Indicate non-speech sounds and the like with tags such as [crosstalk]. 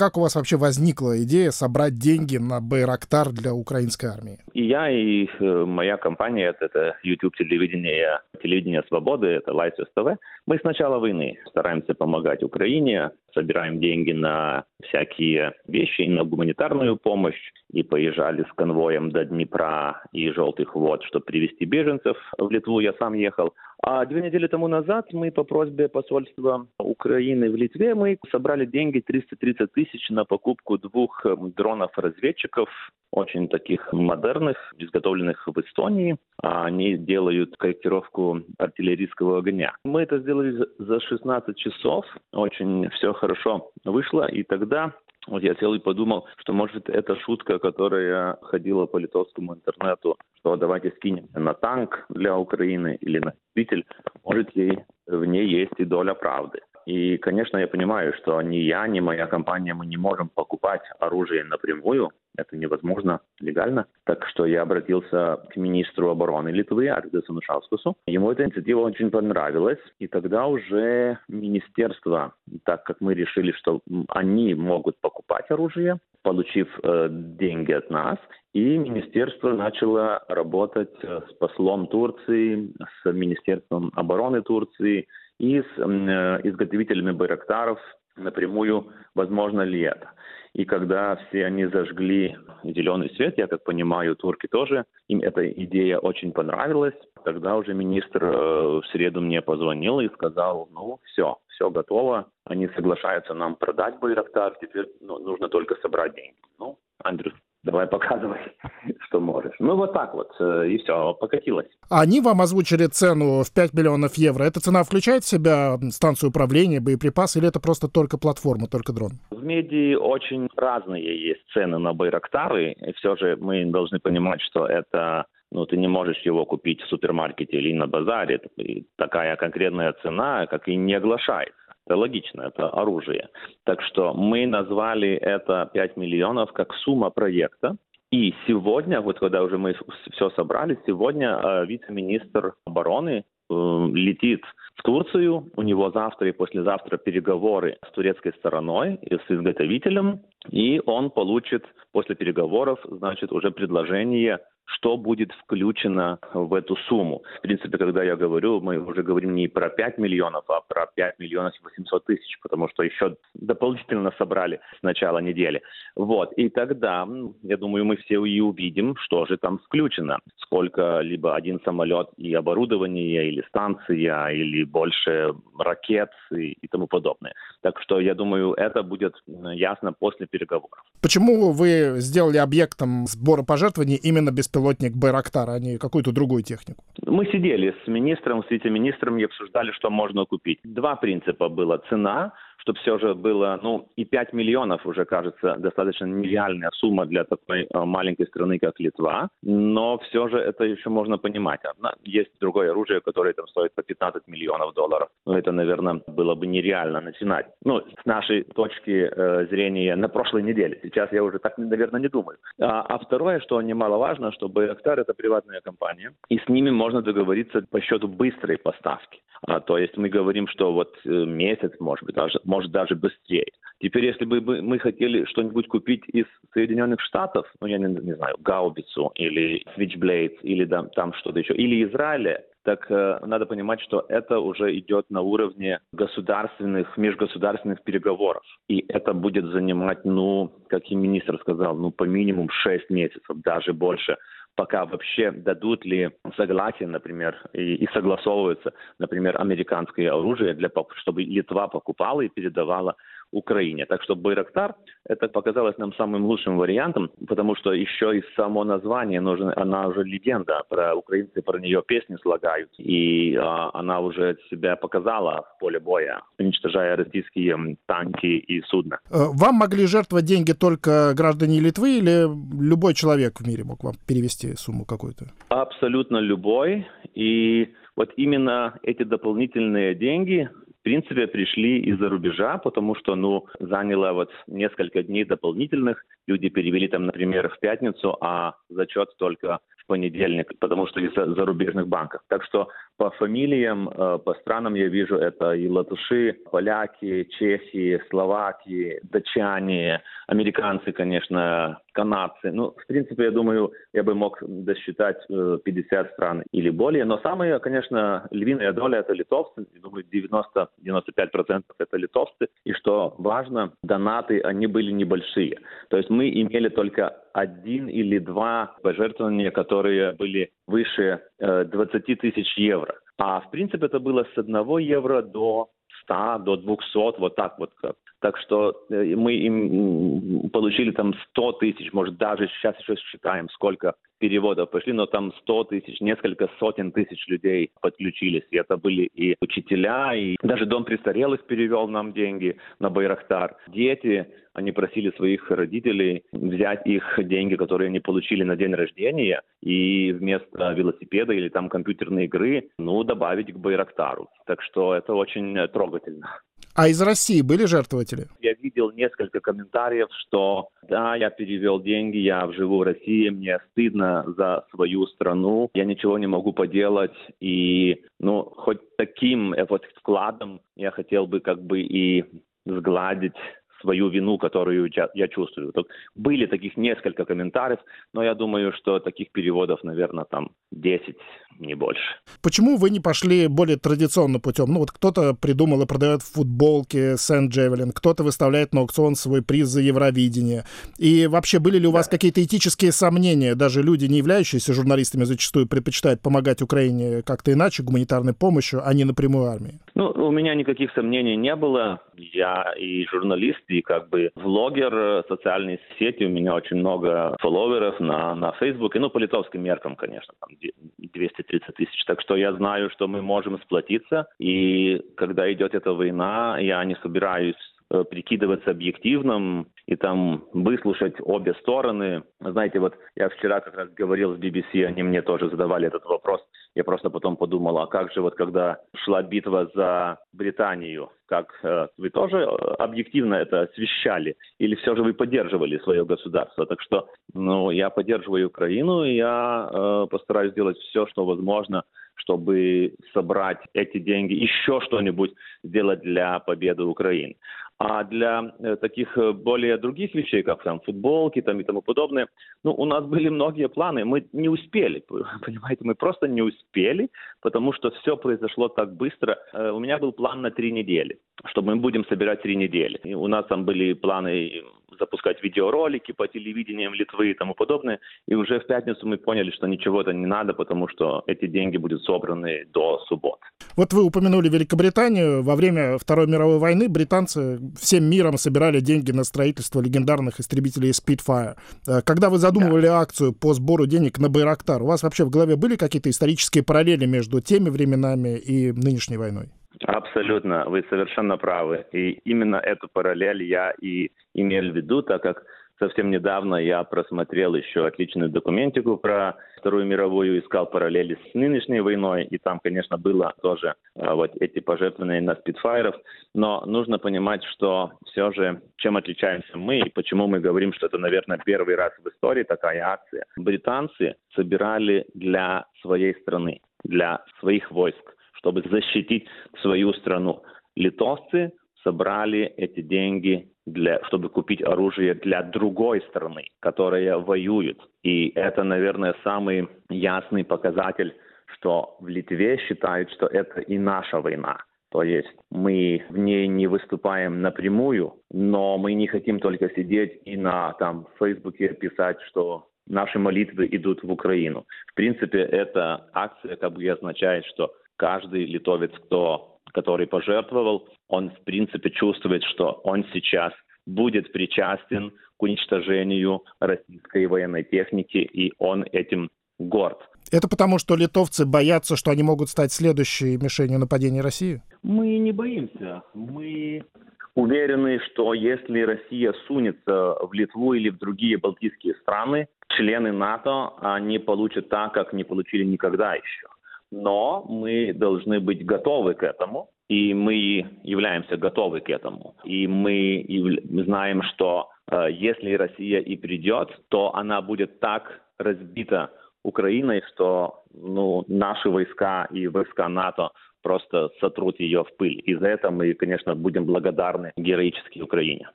как у вас вообще возникла идея собрать деньги на Байрактар для украинской армии? И я, и э, моя компания, это, это YouTube телевидение, телевидение свободы, это Лайсус ТВ. Мы с начала войны стараемся помогать Украине, собираем деньги на всякие вещи, на гуманитарную помощь, и поезжали с конвоем до Днепра и Желтых вод, чтобы привезти беженцев в Литву. Я сам ехал. А две недели тому назад мы по просьбе посольства Украины в Литве мы собрали деньги 330 тысяч на покупку двух эм, дронов-разведчиков, очень таких модерных, изготовленных в Эстонии. Они делают корректировку артиллерийского огня. Мы это сделали за 16 часов. Очень все хорошо вышло. И тогда вот я сел и подумал, что может это шутка, которая ходила по литовскому интернету, что давайте скинем на танк для Украины или на двигатель, может ей в ней есть и доля правды. И, конечно, я понимаю, что ни я, ни моя компания, мы не можем покупать оружие напрямую. Это невозможно легально. Так что я обратился к министру обороны Литвы, Ардесу Нушаускусу. Ему эта инициатива очень понравилась. И тогда уже министерство, так как мы решили, что они могут покупать оружие, получив э, деньги от нас, и министерство начало работать э, с послом Турции, с Министерством обороны Турции и с э, изготовителями байрактаров напрямую, возможно ли это. И когда все они зажгли зеленый свет, я так понимаю, турки тоже, им эта идея очень понравилась. Тогда уже министр э, в среду мне позвонил и сказал, ну все, все готово, они соглашаются нам продать Байрактар, теперь ну, нужно только собрать деньги. Ну, Андрюс, давай показывай, [laughs] что можешь. Ну, вот так вот, э, и все, покатилось. Они вам озвучили цену в 5 миллионов евро. Эта цена включает в себя станцию управления, боеприпасы, или это просто только платформа, только дрон? В меди очень разные есть цены на Байрактары, и все же мы должны понимать, что это ну, ты не можешь его купить в супермаркете или на базаре. Такая конкретная цена, как и не оглашается. Логично, это оружие. Так что мы назвали это 5 миллионов как сумма проекта. И сегодня, вот когда уже мы все собрали, сегодня э, вице-министр обороны э, летит в Турцию. У него завтра и послезавтра переговоры с турецкой стороной и с изготовителем. И он получит после переговоров, значит, уже предложение что будет включено в эту сумму. В принципе, когда я говорю, мы уже говорим не про 5 миллионов, а про 5 миллионов 800 тысяч, потому что еще дополнительно собрали с начала недели. Вот, и тогда, я думаю, мы все и увидим, что же там включено. Сколько либо один самолет и оборудование, или станция, или больше ракет и, и тому подобное. Так что, я думаю, это будет ясно после переговоров. Почему вы сделали объектом сбора пожертвований именно беспилотный беспилотник Байрактар, а не какую-то другую технику? Мы сидели с министром, с вице-министром и обсуждали, что можно купить. Два принципа было. Цена, чтобы все же было, ну, и 5 миллионов уже, кажется, достаточно нереальная сумма для такой э, маленькой страны, как Литва, но все же это еще можно понимать. Есть другое оружие, которое там стоит по 15 миллионов долларов. Но это, наверное, было бы нереально начинать. Ну, с нашей точки э, зрения на прошлой неделе. Сейчас я уже так, наверное, не думаю. А, а второе, что немаловажно, что Байрактар – это приватная компания, и с ними можно договориться по счету быстрой поставки. А, то есть мы говорим, что вот э, месяц, может быть, даже, может даже быстрее. Теперь, если бы мы хотели что-нибудь купить из Соединенных Штатов, ну, я не, не знаю, гаубицу или Switchblade, или да, там что-то еще, или Израиля, так э, надо понимать, что это уже идет на уровне государственных, межгосударственных переговоров. И это будет занимать, ну, как и министр сказал, ну, по минимум 6 месяцев, даже больше пока вообще дадут ли согласие, например, и, и согласовываются, например, американское оружие, для, чтобы Литва покупала и передавала Украине. Так что Байрактар это показалось нам самым лучшим вариантом, потому что еще и само название, нужно, она уже легенда, про украинцы про нее песни слагают, и а, она уже себя показала в поле боя, уничтожая российские танки и судна. Э, вам могли жертвовать деньги только граждане Литвы или любой человек в мире мог вам перевести сумму какую-то? Абсолютно любой, и вот именно эти дополнительные деньги в принципе, пришли из-за рубежа, потому что, ну, заняло вот несколько дней дополнительных. Люди перевели там, например, в пятницу, а зачет только понедельник, потому что из зарубежных банков. Так что по фамилиям, э, по странам я вижу, это и латыши, поляки, чехи, словаки, датчане, американцы, конечно, канадцы. Ну, в принципе, я думаю, я бы мог досчитать 50 э, стран или более. Но самые, конечно, львиная доля – это литовцы. Я думаю, 90-95% это литовцы. И что важно, донаты, они были небольшие. То есть мы имели только один или два пожертвования, которые были выше 20 э, тысяч евро. А в принципе это было с 1 евро до 100, до 200, вот так вот. Так что э, мы им получили там 100 тысяч, может даже сейчас еще считаем, сколько переводов пошли, но там 100 тысяч, несколько сотен тысяч людей подключились. И это были и учителя, и даже дом престарелых перевел нам деньги на Байрактар. Дети, они просили своих родителей взять их деньги, которые они получили на день рождения, и вместо велосипеда или там компьютерной игры, ну, добавить к Байрактару. Так что это очень трогательно. А из России были жертвователи? Я видел несколько комментариев, что да, я перевел деньги, я живу в России, мне стыдно за свою страну, я ничего не могу поделать, и ну, хоть таким э, вот вкладом я хотел бы как бы и сгладить свою вину, которую я чувствую. Тут были таких несколько комментариев, но я думаю, что таких переводов, наверное, там 10, не больше. Почему вы не пошли более традиционным путем? Ну вот кто-то придумал и продает футболки Сент Джевелин, кто-то выставляет на аукцион свой приз за Евровидение. И вообще были ли у вас да. какие-то этические сомнения? Даже люди, не являющиеся журналистами, зачастую предпочитают помогать Украине как-то иначе, гуманитарной помощью, а не напрямую армии. Ну, у меня никаких сомнений не было. Я и журналист, и как бы влогер э, социальной сети. У меня очень много фолловеров на, на Фейсбуке. Ну, по литовским меркам, конечно, там 230 тысяч. Так что я знаю, что мы можем сплотиться. И когда идет эта война, я не собираюсь Э, прикидываться объективным и там выслушать обе стороны. Знаете, вот я вчера как раз говорил с BBC, они мне тоже задавали этот вопрос. Я просто потом подумал, а как же вот когда шла битва за Британию, как э, вы тоже э, объективно это освещали или все же вы поддерживали свое государство? Так что, ну, я поддерживаю Украину, и я э, постараюсь сделать все, что возможно, чтобы собрать эти деньги, еще что-нибудь сделать для победы Украины. А для э, таких э, более других вещей, как там футболки там, и тому подобное, ну, у нас были многие планы, мы не успели, [laughs] понимаете, мы просто не успели, потому что все произошло так быстро. Э, у меня был план на три недели, что мы будем собирать три недели. И у нас там были планы запускать видеоролики по телевидениям Литвы и тому подобное. И уже в пятницу мы поняли, что ничего это не надо, потому что эти деньги будут собраны до субботы. Вот вы упомянули Великобританию. Во время Второй мировой войны британцы всем миром собирали деньги на строительство легендарных истребителей Spitfire. Э, когда вы задумывали да. акцию по сбору денег на Байрактар, у вас вообще в голове были какие-то исторические параллели между теми временами и нынешней войной? Абсолютно, вы совершенно правы. И именно эту параллель я и имел в виду, так как совсем недавно я просмотрел еще отличную документику про Вторую мировую, искал параллели с нынешней войной, и там, конечно, было тоже а, вот эти пожертвования на спидфайров, но нужно понимать, что все же, чем отличаемся мы, и почему мы говорим, что это, наверное, первый раз в истории такая акция. Британцы собирали для своей страны, для своих войск чтобы защитить свою страну. Литовцы собрали эти деньги, для, чтобы купить оружие для другой страны, которая воюет. И это, наверное, самый ясный показатель, что в Литве считают, что это и наша война. То есть мы в ней не выступаем напрямую, но мы не хотим только сидеть и на там, Фейсбуке писать, что наши молитвы идут в Украину. В принципе, эта акция как бы означает, что каждый литовец, кто, который пожертвовал, он в принципе чувствует, что он сейчас будет причастен к уничтожению российской военной техники, и он этим горд. Это потому, что литовцы боятся, что они могут стать следующей мишенью нападения России? Мы не боимся. Мы уверены, что если Россия сунется в Литву или в другие балтийские страны, члены НАТО, они получат так, как не получили никогда еще но мы должны быть готовы к этому, и мы являемся готовы к этому. И мы знаем, что э, если Россия и придет, то она будет так разбита Украиной, что ну, наши войска и войска НАТО просто сотрут ее в пыль. И за это мы, конечно, будем благодарны героически Украине.